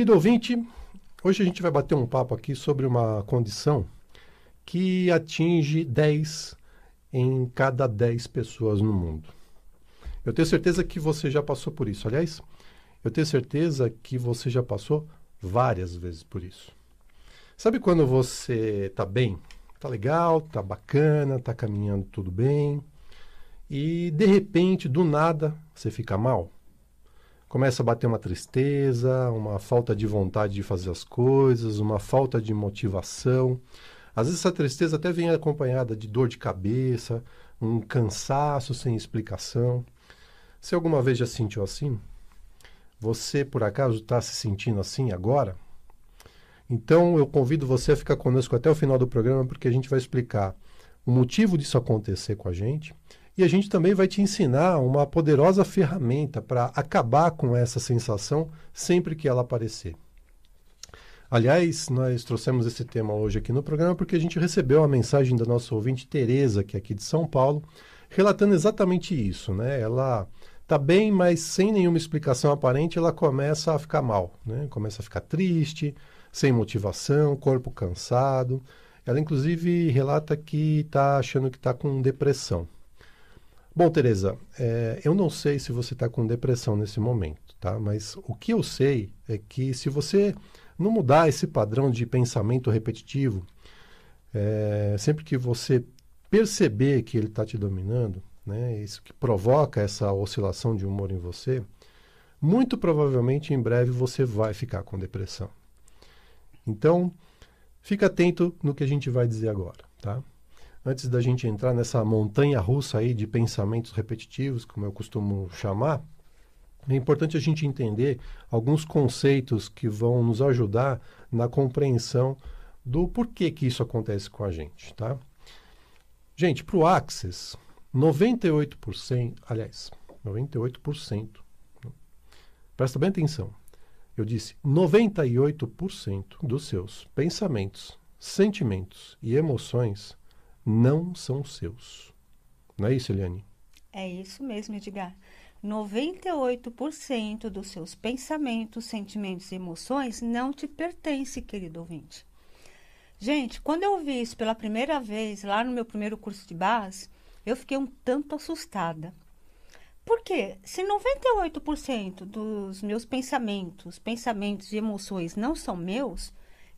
Querido ouvinte, hoje a gente vai bater um papo aqui sobre uma condição que atinge 10 em cada 10 pessoas no mundo. Eu tenho certeza que você já passou por isso. Aliás, eu tenho certeza que você já passou várias vezes por isso. Sabe quando você está bem, está legal, está bacana, está caminhando tudo bem, e de repente, do nada, você fica mal? Começa a bater uma tristeza, uma falta de vontade de fazer as coisas, uma falta de motivação. Às vezes essa tristeza até vem acompanhada de dor de cabeça, um cansaço sem explicação. Se alguma vez já sentiu assim? Você, por acaso, está se sentindo assim agora? Então eu convido você a ficar conosco até o final do programa, porque a gente vai explicar o motivo disso acontecer com a gente e a gente também vai te ensinar uma poderosa ferramenta para acabar com essa sensação sempre que ela aparecer. Aliás, nós trouxemos esse tema hoje aqui no programa porque a gente recebeu a mensagem da nossa ouvinte Tereza, que é aqui de São Paulo, relatando exatamente isso, né? Ela está bem, mas sem nenhuma explicação aparente, ela começa a ficar mal, né? Começa a ficar triste, sem motivação, corpo cansado. Ela, inclusive, relata que está achando que está com depressão. Bom, Tereza, é, eu não sei se você está com depressão nesse momento, tá? Mas o que eu sei é que se você não mudar esse padrão de pensamento repetitivo, é, sempre que você perceber que ele está te dominando, né, isso que provoca essa oscilação de humor em você, muito provavelmente em breve você vai ficar com depressão. Então, fica atento no que a gente vai dizer agora, tá? Antes da gente entrar nessa montanha russa aí de pensamentos repetitivos, como eu costumo chamar, é importante a gente entender alguns conceitos que vão nos ajudar na compreensão do porquê que isso acontece com a gente, tá? Gente, para o Access, 98%, aliás, 98%, presta bem atenção, eu disse 98% dos seus pensamentos, sentimentos e emoções não são seus. Não é isso, Eliane? É isso mesmo, Edgar. 98% dos seus pensamentos, sentimentos e emoções não te pertence, querido ouvinte. Gente, quando eu vi isso pela primeira vez lá no meu primeiro curso de base, eu fiquei um tanto assustada. Porque se 98% dos meus pensamentos, pensamentos e emoções não são meus,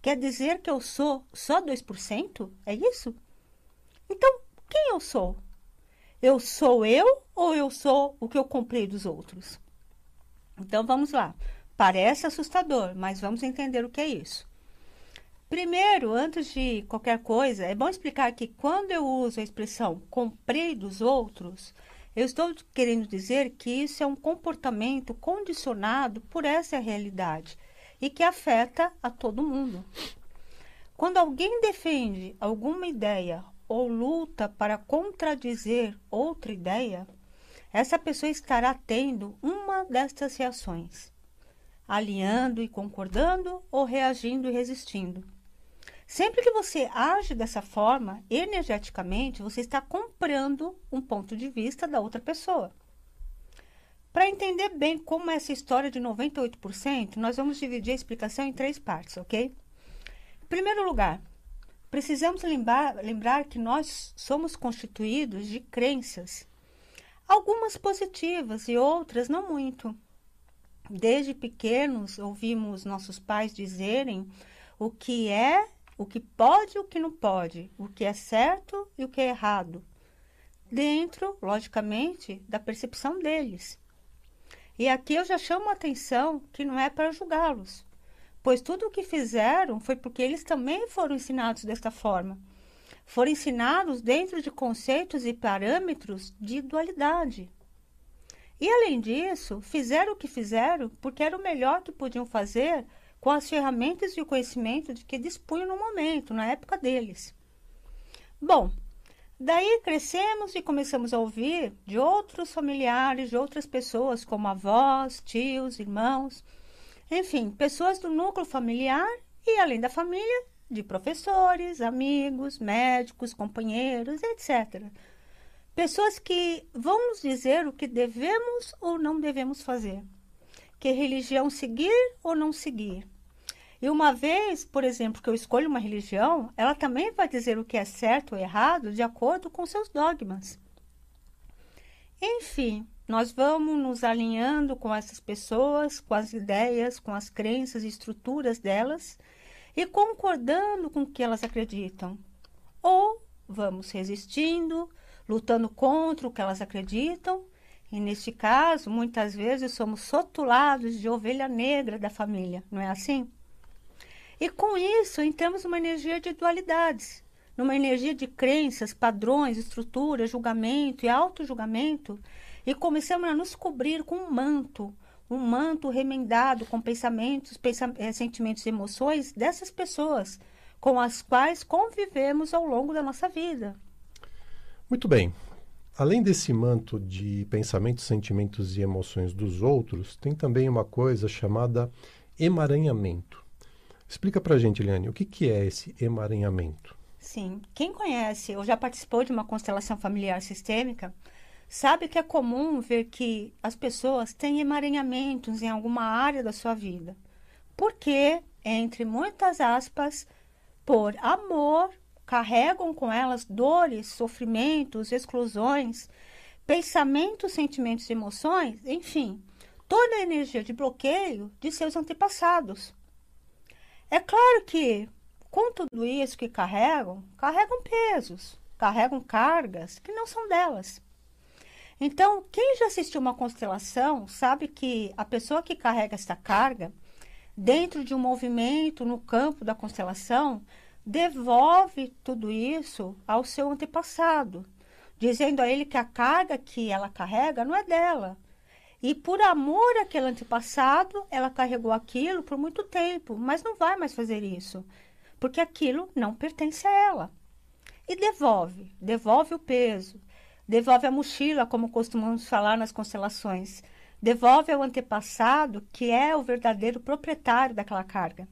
quer dizer que eu sou só 2%? É isso? Então, quem eu sou? Eu sou eu ou eu sou o que eu comprei dos outros? Então vamos lá. Parece assustador, mas vamos entender o que é isso. Primeiro, antes de qualquer coisa, é bom explicar que quando eu uso a expressão comprei dos outros, eu estou querendo dizer que isso é um comportamento condicionado por essa realidade e que afeta a todo mundo. Quando alguém defende alguma ideia ou luta para contradizer outra ideia, essa pessoa estará tendo uma destas reações, alinhando e concordando ou reagindo e resistindo. Sempre que você age dessa forma, energeticamente, você está comprando um ponto de vista da outra pessoa. Para entender bem como é essa história de 98%, nós vamos dividir a explicação em três partes, ok? Em primeiro lugar, precisamos lembrar, lembrar que nós somos constituídos de crenças, algumas positivas e outras não muito. Desde pequenos, ouvimos nossos pais dizerem o que é o que pode e o que não pode, o que é certo e o que é errado, dentro, logicamente, da percepção deles. E aqui eu já chamo a atenção que não é para julgá-los, pois tudo o que fizeram foi porque eles também foram ensinados desta forma. Foram ensinados dentro de conceitos e parâmetros de dualidade. E além disso, fizeram o que fizeram porque era o melhor que podiam fazer com as ferramentas e o conhecimento de que dispunham no momento, na época deles. Bom, daí crescemos e começamos a ouvir de outros familiares, de outras pessoas, como avós, tios, irmãos, enfim, pessoas do núcleo familiar e, além da família, de professores, amigos, médicos, companheiros, etc. Pessoas que vão nos dizer o que devemos ou não devemos fazer que religião seguir ou não seguir. E uma vez, por exemplo, que eu escolho uma religião, ela também vai dizer o que é certo ou errado de acordo com seus dogmas. Enfim, nós vamos nos alinhando com essas pessoas, com as ideias, com as crenças e estruturas delas e concordando com o que elas acreditam. Ou vamos resistindo, lutando contra o que elas acreditam, e neste caso, muitas vezes somos sotulados de ovelha negra da família, não é assim? E com isso entramos numa energia de dualidades, numa energia de crenças, padrões, estruturas, julgamento e auto-julgamento, e começamos a nos cobrir com um manto, um manto remendado com pensamentos, pensa eh, sentimentos e emoções dessas pessoas com as quais convivemos ao longo da nossa vida. Muito bem. Além desse manto de pensamentos, sentimentos e emoções dos outros, tem também uma coisa chamada emaranhamento. Explica pra gente, Eliane, o que, que é esse emaranhamento? Sim. Quem conhece ou já participou de uma constelação familiar sistêmica sabe que é comum ver que as pessoas têm emaranhamentos em alguma área da sua vida. Porque, entre muitas aspas, por amor, carregam com elas dores, sofrimentos, exclusões, pensamentos, sentimentos e emoções, enfim, toda a energia de bloqueio de seus antepassados. É claro que, com tudo isso que carregam, carregam pesos, carregam cargas que não são delas. Então, quem já assistiu uma constelação sabe que a pessoa que carrega essa carga, dentro de um movimento no campo da constelação, devolve tudo isso ao seu antepassado, dizendo a ele que a carga que ela carrega não é dela, e por amor àquele antepassado, ela carregou aquilo por muito tempo, mas não vai mais fazer isso, porque aquilo não pertence a ela. E devolve, devolve o peso, devolve a mochila, como costumamos falar nas constelações, devolve ao antepassado que é o verdadeiro proprietário daquela carga.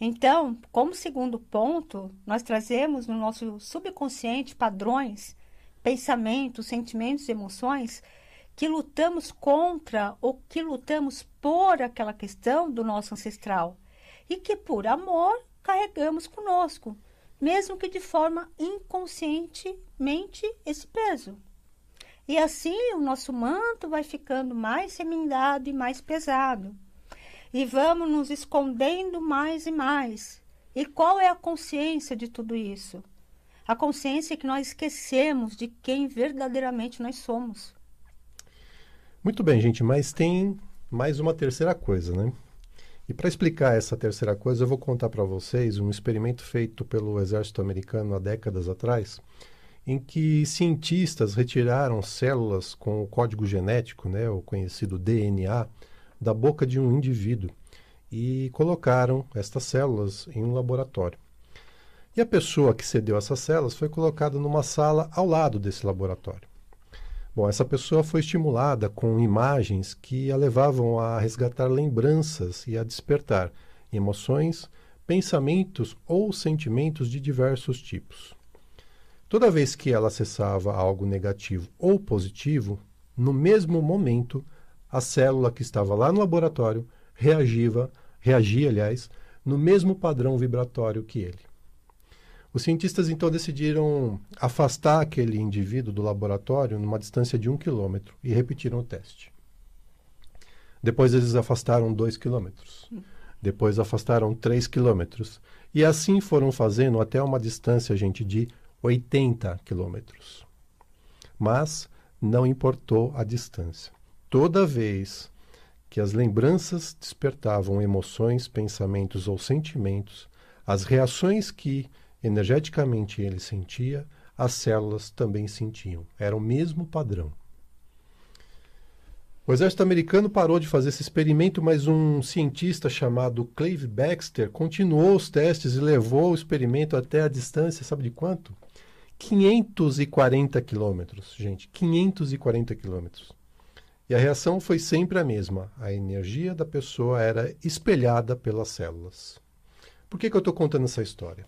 Então, como segundo ponto, nós trazemos no nosso subconsciente padrões, pensamentos, sentimentos e emoções que lutamos contra ou que lutamos por aquela questão do nosso ancestral. E que, por amor, carregamos conosco, mesmo que de forma inconscientemente esse peso. E assim o nosso manto vai ficando mais remendado e mais pesado. E vamos nos escondendo mais e mais. E qual é a consciência de tudo isso? A consciência é que nós esquecemos de quem verdadeiramente nós somos. Muito bem, gente, mas tem mais uma terceira coisa, né? E para explicar essa terceira coisa, eu vou contar para vocês um experimento feito pelo exército americano há décadas atrás, em que cientistas retiraram células com o código genético, né, o conhecido DNA, da boca de um indivíduo e colocaram estas células em um laboratório. E a pessoa que cedeu essas células foi colocada numa sala ao lado desse laboratório. Bom, essa pessoa foi estimulada com imagens que a levavam a resgatar lembranças e a despertar emoções, pensamentos ou sentimentos de diversos tipos. Toda vez que ela acessava algo negativo ou positivo, no mesmo momento, a célula que estava lá no laboratório reagia, reagia, aliás, no mesmo padrão vibratório que ele. Os cientistas então decidiram afastar aquele indivíduo do laboratório numa distância de um quilômetro e repetiram o teste. Depois eles afastaram dois quilômetros. Depois afastaram três quilômetros. E assim foram fazendo até uma distância, gente, de 80 quilômetros. Mas não importou a distância. Toda vez que as lembranças despertavam emoções, pensamentos ou sentimentos, as reações que Energeticamente ele sentia, as células também sentiam. Era o mesmo padrão. O exército americano parou de fazer esse experimento, mas um cientista chamado Clive Baxter continuou os testes e levou o experimento até a distância, sabe de quanto? 540 quilômetros, gente, 540 quilômetros. E a reação foi sempre a mesma. A energia da pessoa era espelhada pelas células. Por que, que eu estou contando essa história?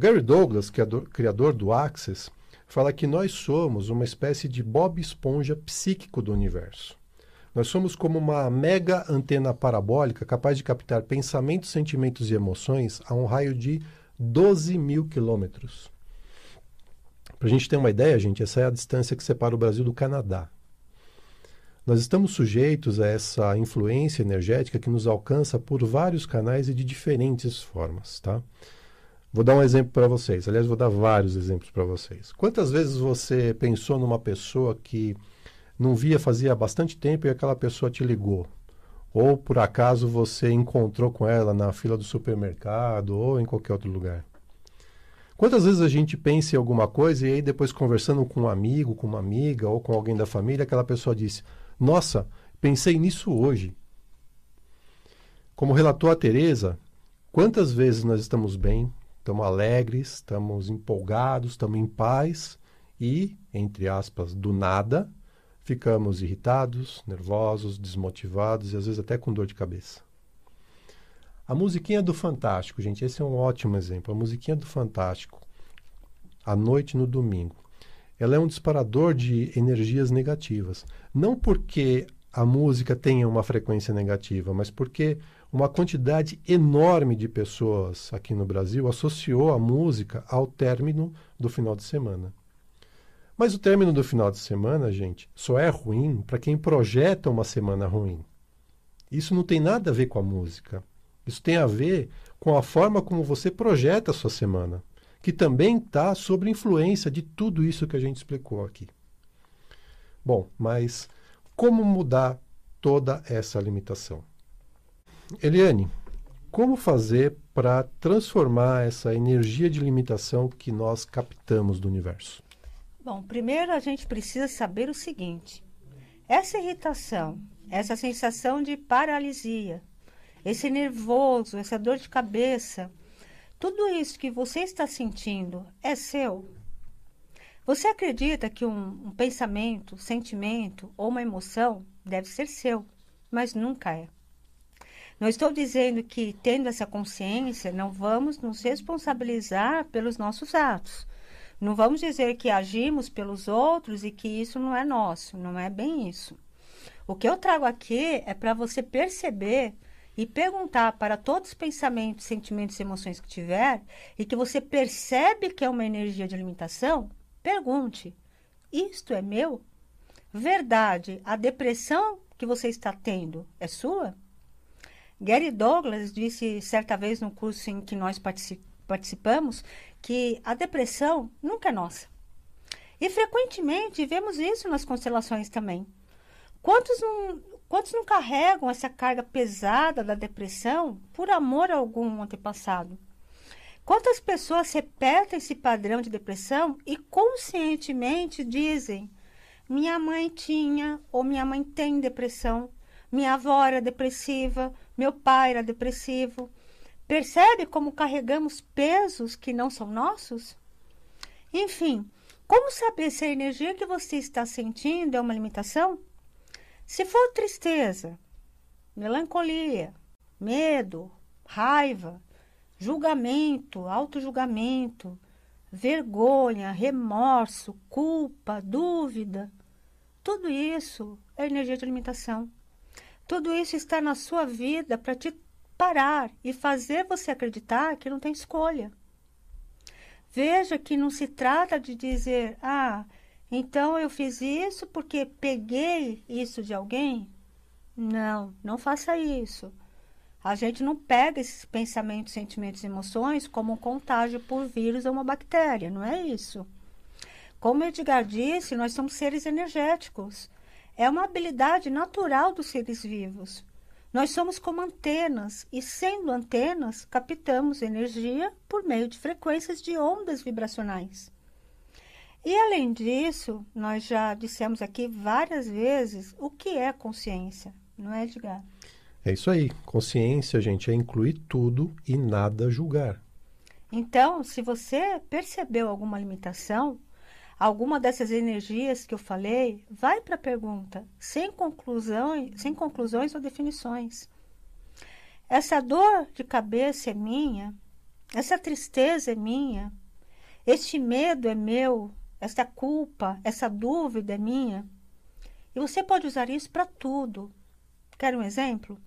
Gary Douglas, criador, criador do Access, fala que nós somos uma espécie de Bob Esponja psíquico do universo. Nós somos como uma mega antena parabólica capaz de captar pensamentos, sentimentos e emoções a um raio de 12 mil quilômetros. Para a gente ter uma ideia, gente, essa é a distância que separa o Brasil do Canadá. Nós estamos sujeitos a essa influência energética que nos alcança por vários canais e de diferentes formas, tá? Vou dar um exemplo para vocês. Aliás, vou dar vários exemplos para vocês. Quantas vezes você pensou numa pessoa que não via fazia bastante tempo e aquela pessoa te ligou? Ou por acaso você encontrou com ela na fila do supermercado ou em qualquer outro lugar? Quantas vezes a gente pensa em alguma coisa e aí depois conversando com um amigo, com uma amiga ou com alguém da família, aquela pessoa disse: "Nossa, pensei nisso hoje". Como relatou a Teresa, quantas vezes nós estamos bem, estamos alegres, estamos empolgados, estamos em paz e, entre aspas, do nada, ficamos irritados, nervosos, desmotivados e às vezes até com dor de cabeça. A musiquinha do Fantástico, gente, esse é um ótimo exemplo. A musiquinha do Fantástico, à noite no domingo, ela é um disparador de energias negativas. Não porque a música tenha uma frequência negativa, mas porque uma quantidade enorme de pessoas aqui no Brasil associou a música ao término do final de semana. Mas o término do final de semana, gente, só é ruim para quem projeta uma semana ruim. Isso não tem nada a ver com a música. Isso tem a ver com a forma como você projeta a sua semana, que também está sob influência de tudo isso que a gente explicou aqui. Bom, mas como mudar toda essa limitação? Eliane, como fazer para transformar essa energia de limitação que nós captamos do universo? Bom, primeiro a gente precisa saber o seguinte: essa irritação, essa sensação de paralisia, esse nervoso, essa dor de cabeça, tudo isso que você está sentindo é seu? Você acredita que um, um pensamento, sentimento ou uma emoção deve ser seu, mas nunca é. Não estou dizendo que, tendo essa consciência, não vamos nos responsabilizar pelos nossos atos. Não vamos dizer que agimos pelos outros e que isso não é nosso, não é bem isso. O que eu trago aqui é para você perceber e perguntar para todos os pensamentos, sentimentos e emoções que tiver e que você percebe que é uma energia de limitação, pergunte: isto é meu? Verdade, a depressão que você está tendo é sua? Gary Douglas disse certa vez no curso em que nós participamos que a depressão nunca é nossa. E frequentemente vemos isso nas constelações também. Quantos não, quantos não carregam essa carga pesada da depressão por amor a algum antepassado? Quantas pessoas repetem esse padrão de depressão e conscientemente dizem: minha mãe tinha ou minha mãe tem depressão, minha avó era depressiva, meu pai era depressivo, Percebe como carregamos pesos que não são nossos? Enfim, como saber se a energia que você está sentindo é uma limitação? Se for tristeza, melancolia, medo, raiva, julgamento, auto-julgamento, vergonha, remorso, culpa, dúvida, tudo isso é energia de limitação. Tudo isso está na sua vida para te parar e fazer você acreditar que não tem escolha. Veja que não se trata de dizer, ah, então eu fiz isso porque peguei isso de alguém. Não, não faça isso. A gente não pega esses pensamentos, sentimentos e emoções como um contágio por vírus ou uma bactéria, não é isso. Como Edgar disse, nós somos seres energéticos. É uma habilidade natural dos seres vivos. Nós somos como antenas e, sendo antenas, captamos energia por meio de frequências de ondas vibracionais. E além disso, nós já dissemos aqui várias vezes o que é consciência, não é, Edgar? É isso aí. Consciência, gente, é incluir tudo e nada julgar. Então, se você percebeu alguma limitação, alguma dessas energias que eu falei, vai para a pergunta, sem conclusões, sem conclusões ou definições. Essa dor de cabeça é minha, essa tristeza é minha, este medo é meu, essa culpa, essa dúvida é minha. E você pode usar isso para tudo. Quer um exemplo?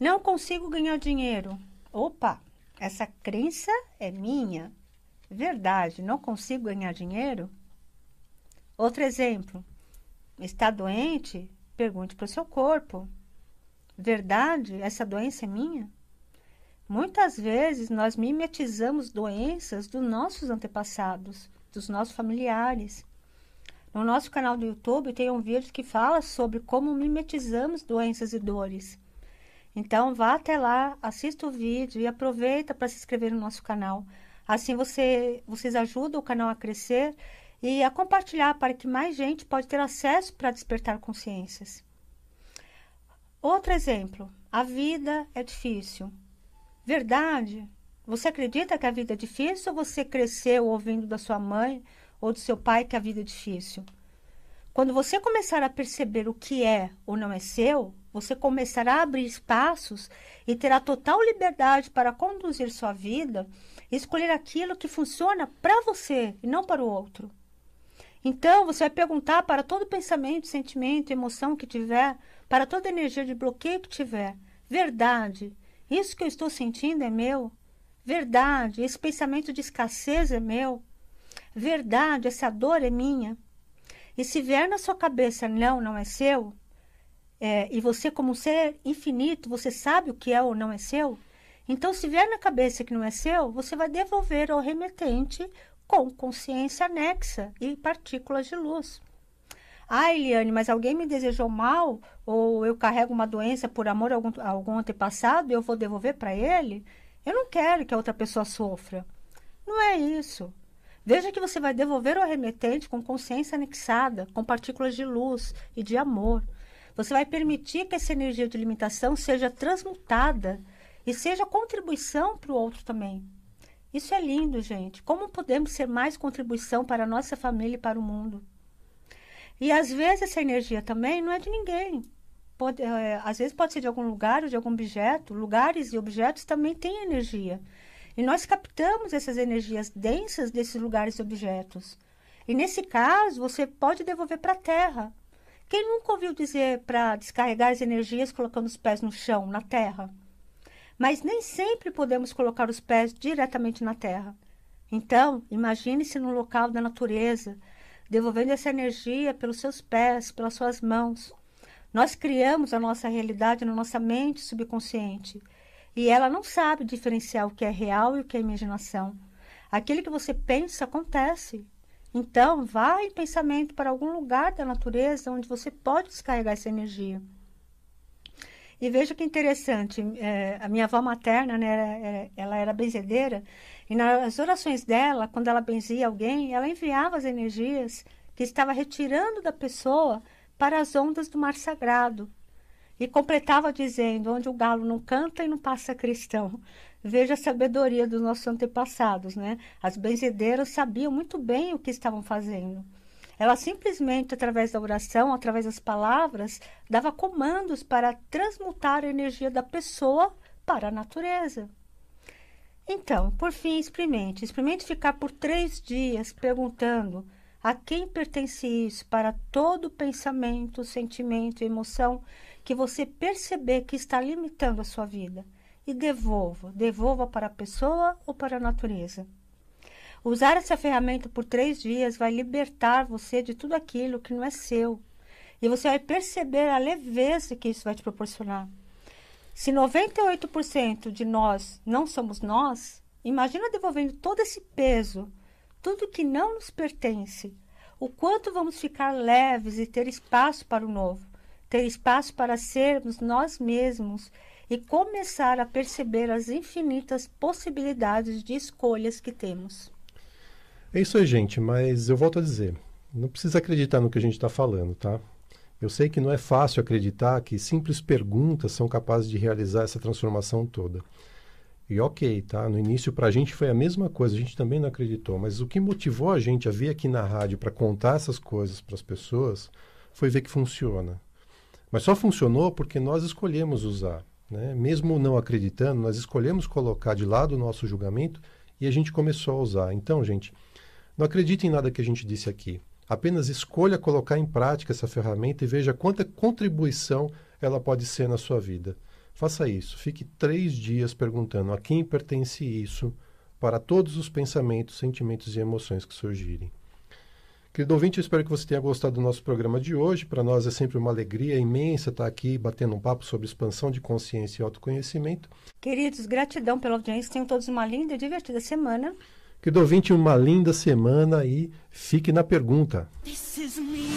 Não consigo ganhar dinheiro. Opa, essa crença é minha. Verdade, não consigo ganhar dinheiro? Outro exemplo. Está doente? Pergunte para o seu corpo. Verdade, essa doença é minha? Muitas vezes nós mimetizamos doenças dos nossos antepassados, dos nossos familiares. No nosso canal do YouTube tem um vídeo que fala sobre como mimetizamos doenças e dores. Então vá até lá, assista o vídeo e aproveita para se inscrever no nosso canal. Assim você, vocês ajudam o canal a crescer e a compartilhar para que mais gente pode ter acesso para despertar consciências. Outro exemplo, a vida é difícil. Verdade? Você acredita que a vida é difícil ou você cresceu ouvindo da sua mãe ou do seu pai que a vida é difícil. Quando você começar a perceber o que é ou não é seu, você começará a abrir espaços e terá total liberdade para conduzir sua vida e escolher aquilo que funciona para você e não para o outro. Então, você vai perguntar para todo pensamento, sentimento, emoção que tiver, para toda energia de bloqueio que tiver: verdade, isso que eu estou sentindo é meu? Verdade, esse pensamento de escassez é meu? Verdade, essa dor é minha. E se vier na sua cabeça, não, não é seu, é, e você, como ser infinito, você sabe o que é ou não é seu, então, se vier na cabeça que não é seu, você vai devolver ao remetente com consciência anexa e partículas de luz. Ah, Eliane, mas alguém me desejou mal ou eu carrego uma doença por amor a algum, a algum antepassado e eu vou devolver para ele? Eu não quero que a outra pessoa sofra. Não é isso. Veja que você vai devolver ao remetente com consciência anexada, com partículas de luz e de amor. Você vai permitir que essa energia de limitação seja transmutada e seja contribuição para o outro também. Isso é lindo, gente. Como podemos ser mais contribuição para a nossa família e para o mundo? E às vezes essa energia também não é de ninguém. Pode, é, às vezes pode ser de algum lugar ou de algum objeto. Lugares e objetos também têm energia. E nós captamos essas energias densas desses lugares e objetos. E nesse caso, você pode devolver para a terra. Quem nunca ouviu dizer para descarregar as energias colocando os pés no chão, na terra? Mas nem sempre podemos colocar os pés diretamente na terra. Então, imagine-se no local da natureza, devolvendo essa energia pelos seus pés, pelas suas mãos. Nós criamos a nossa realidade na nossa mente subconsciente. E ela não sabe diferenciar o que é real e o que é imaginação. Aquilo que você pensa acontece. Então, vá em pensamento para algum lugar da natureza onde você pode descarregar essa energia. E veja que interessante, é, a minha avó materna, né, era, ela era benzedeira, e nas orações dela, quando ela benzia alguém, ela enviava as energias que estava retirando da pessoa para as ondas do mar sagrado. E completava dizendo: onde o galo não canta e não passa cristão. Veja a sabedoria dos nossos antepassados, né? As benzedeiras sabiam muito bem o que estavam fazendo. Ela simplesmente, através da oração, através das palavras, dava comandos para transmutar a energia da pessoa para a natureza. Então, por fim, experimente. Experimente ficar por três dias perguntando a quem pertence isso para todo pensamento, sentimento emoção que você perceber que está limitando a sua vida e devolva, devolva para a pessoa ou para a natureza. Usar essa ferramenta por três dias vai libertar você de tudo aquilo que não é seu. E você vai perceber a leveza que isso vai te proporcionar. Se 98% de nós não somos nós, imagina devolvendo todo esse peso, tudo que não nos pertence. O quanto vamos ficar leves e ter espaço para o novo ter espaço para sermos nós mesmos e começar a perceber as infinitas possibilidades de escolhas que temos. É isso aí, gente, mas eu volto a dizer, não precisa acreditar no que a gente está falando, tá? Eu sei que não é fácil acreditar que simples perguntas são capazes de realizar essa transformação toda. E ok, tá? No início para a gente foi a mesma coisa, a gente também não acreditou, mas o que motivou a gente a vir aqui na rádio para contar essas coisas para as pessoas foi ver que funciona. Mas só funcionou porque nós escolhemos usar. Né? Mesmo não acreditando, nós escolhemos colocar de lado o nosso julgamento e a gente começou a usar. Então, gente, não acredite em nada que a gente disse aqui. Apenas escolha colocar em prática essa ferramenta e veja quanta contribuição ela pode ser na sua vida. Faça isso. Fique três dias perguntando a quem pertence isso para todos os pensamentos, sentimentos e emoções que surgirem. Querido ouvinte, eu espero que você tenha gostado do nosso programa de hoje. Para nós é sempre uma alegria imensa estar aqui batendo um papo sobre expansão de consciência e autoconhecimento. Queridos, gratidão pela audiência. Tenham todos uma linda e divertida semana. Querido ouvinte, uma linda semana e fique na pergunta. This is me.